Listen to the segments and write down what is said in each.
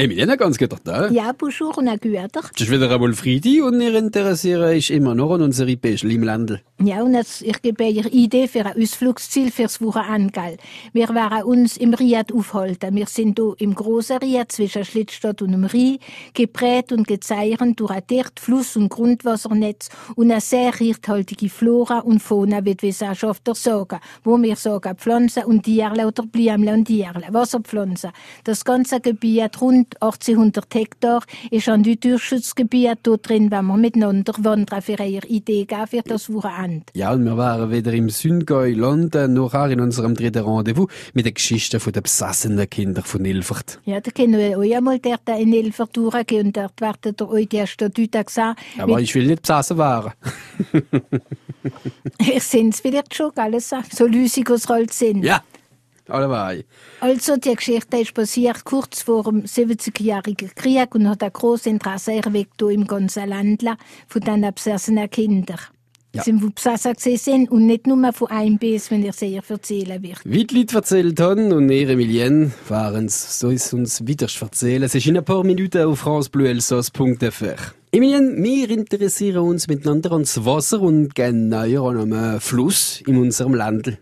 Emiliana, ganz geht da? Ja, auch Güter. Es ist wieder einmal Freitag und ihr interessiert euch immer noch an unsere Päschel im Landel. Ja, und jetzt, ich gebe euch Idee für ein Ausflugsziel fürs Wochenende. Wir werden uns im Riad aufhalten. Wir sind hier im grossen Riad zwischen Schlittstadt und dem Rhein, geprägt und gezeichnet durch ein dicht Fluss- und Grundwassernetz und eine sehr reichhaltige Flora und Fauna, wie die Wissenschaftler sagen, wo wir sagen Pflanzen und Tierle oder Blümle und Tierle, Wasserpflanzen. Das ganze Gebiet, rund 1800 Hektar, ist ein Naturschutzgebiet. Dort drin wenn wir miteinander wandern für ihre Idee geben für das Wochenende. Ja, und wir waren wieder im Süngäu London, nachher in unserem dritten Rendezvous mit den Geschichten von den besassenen Kindern von Ilfert. Ja, da können wir euch einmal dort in Ilfert durchgehen und dort werdet ihr euch die Statuten sehen. Aber ich will nicht besessen werden. Ich sind es vielleicht schon, alles so lüsig als halt sind. ja, alleweil. Also, die Geschichte ist passiert kurz vor dem 70-jährigen Krieg und hat ein grosses Interesse erweckt im ganzen Land von den besessenen Kindern. Ja. Sie sind besessen gewesen sind und nicht nur von einem Biss, wenn ich sehr erzählen wird. Wie die Leute erzählt haben und ihre Milien waren es, so ist uns wieder erzählen. Es ist in ein paar Minuten auf francebleuelsos.fr. Emilien, wir interessieren uns miteinander ans Wasser und genauer an einem Fluss in unserem Land.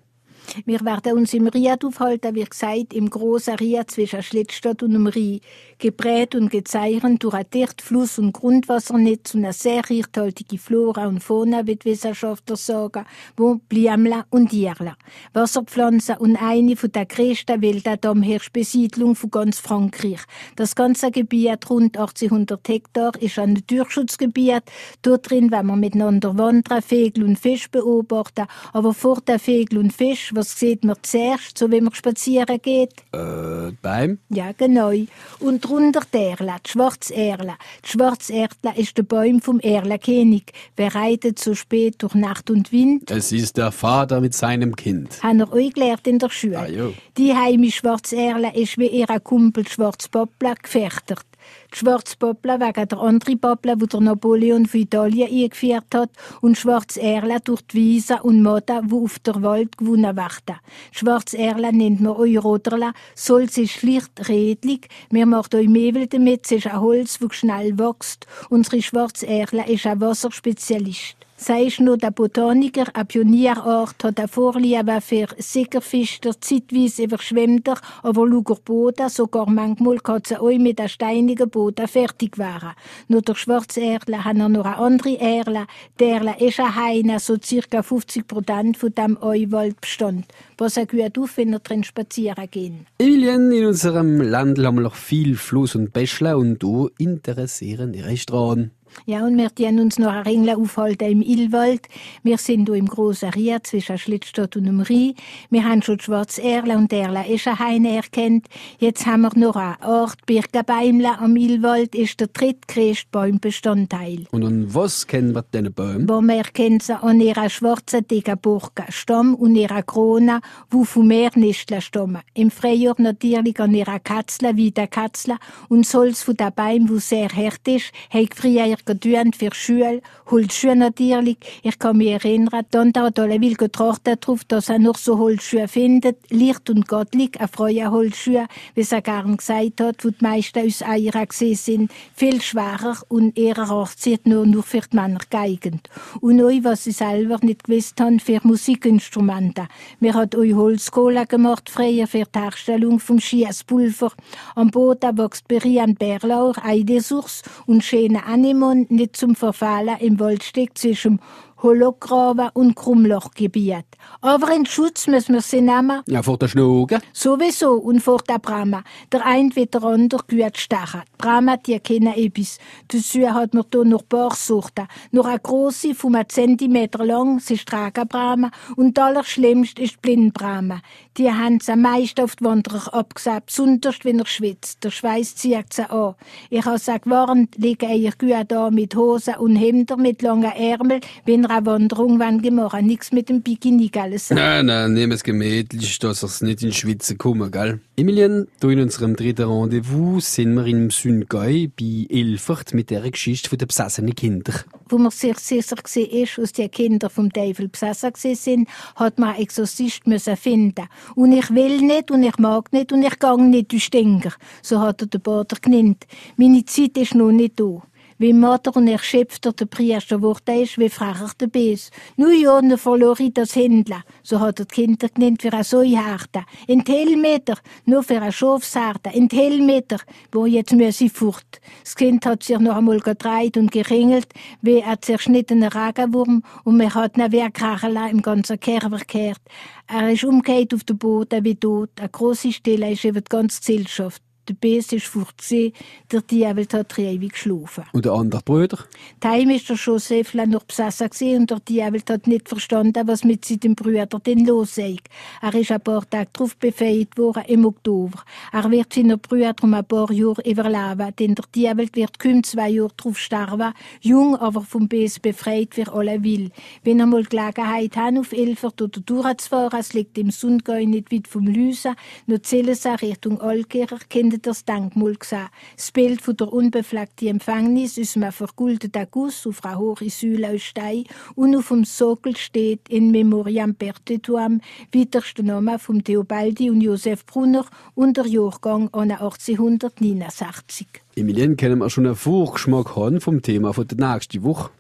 Wir werden uns im Riad aufhalten, wie gesagt, im grossen Riad zwischen Schlittstadt und dem Rhein, geprägt und gezeichnet durch ein dicht Fluss- und Grundwassernetz und eine sehr reichhaltige Flora und Fauna, wie die Wissenschaftler sagen, wo Blümle und Tierle, Wasserpflanzen und eine von der grössten Weltadammherrschbesiedlung von ganz Frankreich. Das ganze Gebiet, rund 1800 Hektar, ist ein Naturschutzgebiet. Dort drin, wenn man miteinander wandern, Vögel und Fisch beobachten, aber vor der Vögel und Fisch, was sieht man zuerst, so wie man spazieren geht? Äh, beim? Ja, genau. Und drunter die Erle, die Schwarzerle. Die Schwarzerle ist der Baum vom Erlenkönig, bereitet so spät durch Nacht und Wind. Es ist der Vater mit seinem Kind. Haben wir euch gelernt in der Schule. Ah, jo. Die heimische Schwarzerle ist wie ihre Kumpel Schwarzpoppler gefährdet. Die Schwarzpoppler wegen der anderen Poppler, die der Napoleon von Italien eingeführt hat, und Schwarzerle durch die Wiese und Moda, die auf der Wald gewonnen werden. Schwarzerle nennt man euch Roderla, Solz ist schlicht redlich, wir machen euch Mehl damit, es ist ein Holz, das schnell wächst. Unsere Schwarzerle ist ein Wasserspezialist. Sei ist nur der Botaniker, ein Pionierart, hat eine Vorliebe für Sickerfischer, zeitweise überschwemmt er, aber luger Boden, sogar manchmal kann sie euch mit einem steinigen Boden fertig werden. Nur der Schwarzerle hat er noch eine andere Erle. Der Erle ist ein Heine, so circa 50 Prozent von dem Euwaldbestand. Pass gut auf, wenn ihr drin spazieren gehen. Emilien, in unserem Land haben wir noch viel Fluss und Bäschle und du interessieren die Restaurants. Ja, und wir tun uns noch ein Ringel aufhalten im Illwald. Wir sind hier im grossen Ried zwischen Schlittstadt und dem Rhein. Wir haben schon die Schwarzerle und Erle ist ein Heine erkannt. Jetzt haben wir noch einen Ort, Birkenbäumle am Illwald, ist der drittgrößte Baumbestandteil. Und an was kennen wir diese Bäume? Wo man erkennt sie an ihrer schwarzen, dicken Burgenstamm und ihrer Krone, wo von Meernisteln stammen. Im Frühjahr natürlich an ihrer Katzle, wie der Katzle, und Holz von der Baum, wo sehr hart ist, hat früher getönt für Schule, Holzschuhe natürlich. Ich kann mich erinnern, dann hat alle will getrachtet darauf, dass er noch so Holzschuhe findet, leicht und gottlich, eine freie Holzschuhe, wie er gern gesagt hat, wo die meisten aus Eier gesehen sind, viel schwerer und eher achtzieht nur, nur für die Männer geeignet. Und euch, was ich selber nicht gewusst habe, für Musikinstrumente. Wir hat euch Holzkohle gemacht, früher für die Herstellung vom Schiesspulver. Am Boden wächst Berian Bärlauch, Eidesuchs und schöne Anemon nicht zum Verfallen im Waldstück zwischen Holograben und Krummlochgebiet. Aber in Schutz müssen wir sie nehmen. Ja, vor der Schnuge. Sowieso und vor der Brahma. Der ein wird der andere gut stechen. Die Brahma, die kennen etwas. Dazu hat man hier noch Barsorten. Noch eine grosse, von einem Zentimeter lang, sie ist Tragenbrahma. Und das Allerschlimmste ist Blindbrahma. Die haben sie am meisten auf die Wanderer abgesagt, besonders wenn er schwitzt. Der Schweiß zieht sie an. Ich habe sie gewarnt, liegen ihr gut da mit Hosen und Hemder mit langen Ärmeln, wenn einer Wanderung wann gemacht, nichts mit dem Bikini, alles. Nein, nein, nehmen es gemütlich, dass es nicht in die Schweiz kommen, gell? Emilien, du in unserem dritten Rendezvous sind wir im Süngäu bei Ilfert mit der Geschichte der besessenen Kinder. Wo man sich sicher gesehen ist, aus den Kindern vom Teufel besessen sind, hat man einen Exorzist müssen finden. Und ich will nicht und ich mag nicht und ich gang nicht durch Stinger. So hat er den Bader genannt. Meine Zeit ist noch nicht da. Wie Mutter und ich schöpfte der Priester wurde ist, wie frager der Bes. Nu ja, ne verlor ich das Händler. So hat er die Kinder genannt für ein Säuharte. In Telmeter, nur für ein Schafsharte. In Telmeter, wo jetzt muss ich fort. Das Kind hat sich noch einmal gedreht und geringelt, wie ein zerschnittener Ragenwurm und mir hat ne Wehrkrachela im ganzen Kerber gekehrt. Er ist umgekehrt auf den Boden wie tot. Eine große Stille ist über die ganze Gesellschaft. Der Bes ist fortgesehen, der Diabel hat ewig geschlafen. Und der andere Bruder? Daheim ist der Joseph noch besessen gewesen und der Diabel hat nicht verstanden, was mit seinem Bruder denn los ist. Er ist ein paar Tage darauf befähigt worden, im Oktober. Er wird seiner Brüder um ein paar Jahre überleben, denn der Diabel wird kaum zwei Jahre darauf sterben, jung, aber vom Bes befreit, wie alle will. Wenn er mal Gelegenheit hat, auf Elfert oder durchzufahren, es liegt im Sundgäu nicht weit vom Lüsen, nur zählen sie Richtung Alkircher, kennt das Denkmal gesehen. Das Bild von der unbefleckten Empfängnis ist einem vergoldeten Guss auf einer hohen Säule aus Stein und auf dem Sockel steht in Memoriam Perpetuam widerste Name von Theobaldi und Josef Brunner und der Jahrgang an 1869. Emilien, können wir schon einen Vorgeschmack haben vom Thema von der nächsten Woche?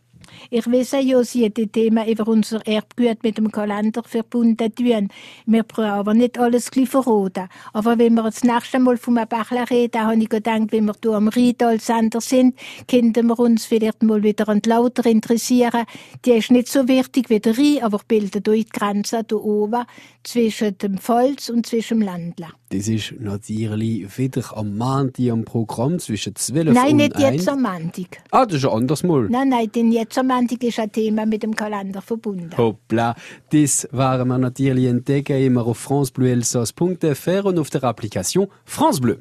Ich weiß ja, Sie die Thema über unser Erbgut mit dem Kalender verbunden tun. Wir brauchen aber nicht alles gleich verraten. Aber wenn wir das nächste Mal vom Bachler reden, habe ich gedacht, wenn wir hier am Riedal-Sender sind, könnten wir uns vielleicht mal wieder an die Lauter interessieren. Die ist nicht so wichtig wie der Rhein, aber bildet hier die Grenze hier oben zwischen dem Pfalz und zwischen dem Ländler. Das ist natürlich wieder am Montag am Programm zwischen 12 nein, und nicht 1. jetzt am Montag. Ah, das ist ein anderes Mal. Nein, nein, denn jetzt am Montag ist ein Thema mit dem Kalender verbunden. Hoppla, das waren wir natürlich entdecken immer auf francebleuelsass.fr und auf der Applikation France Bleu.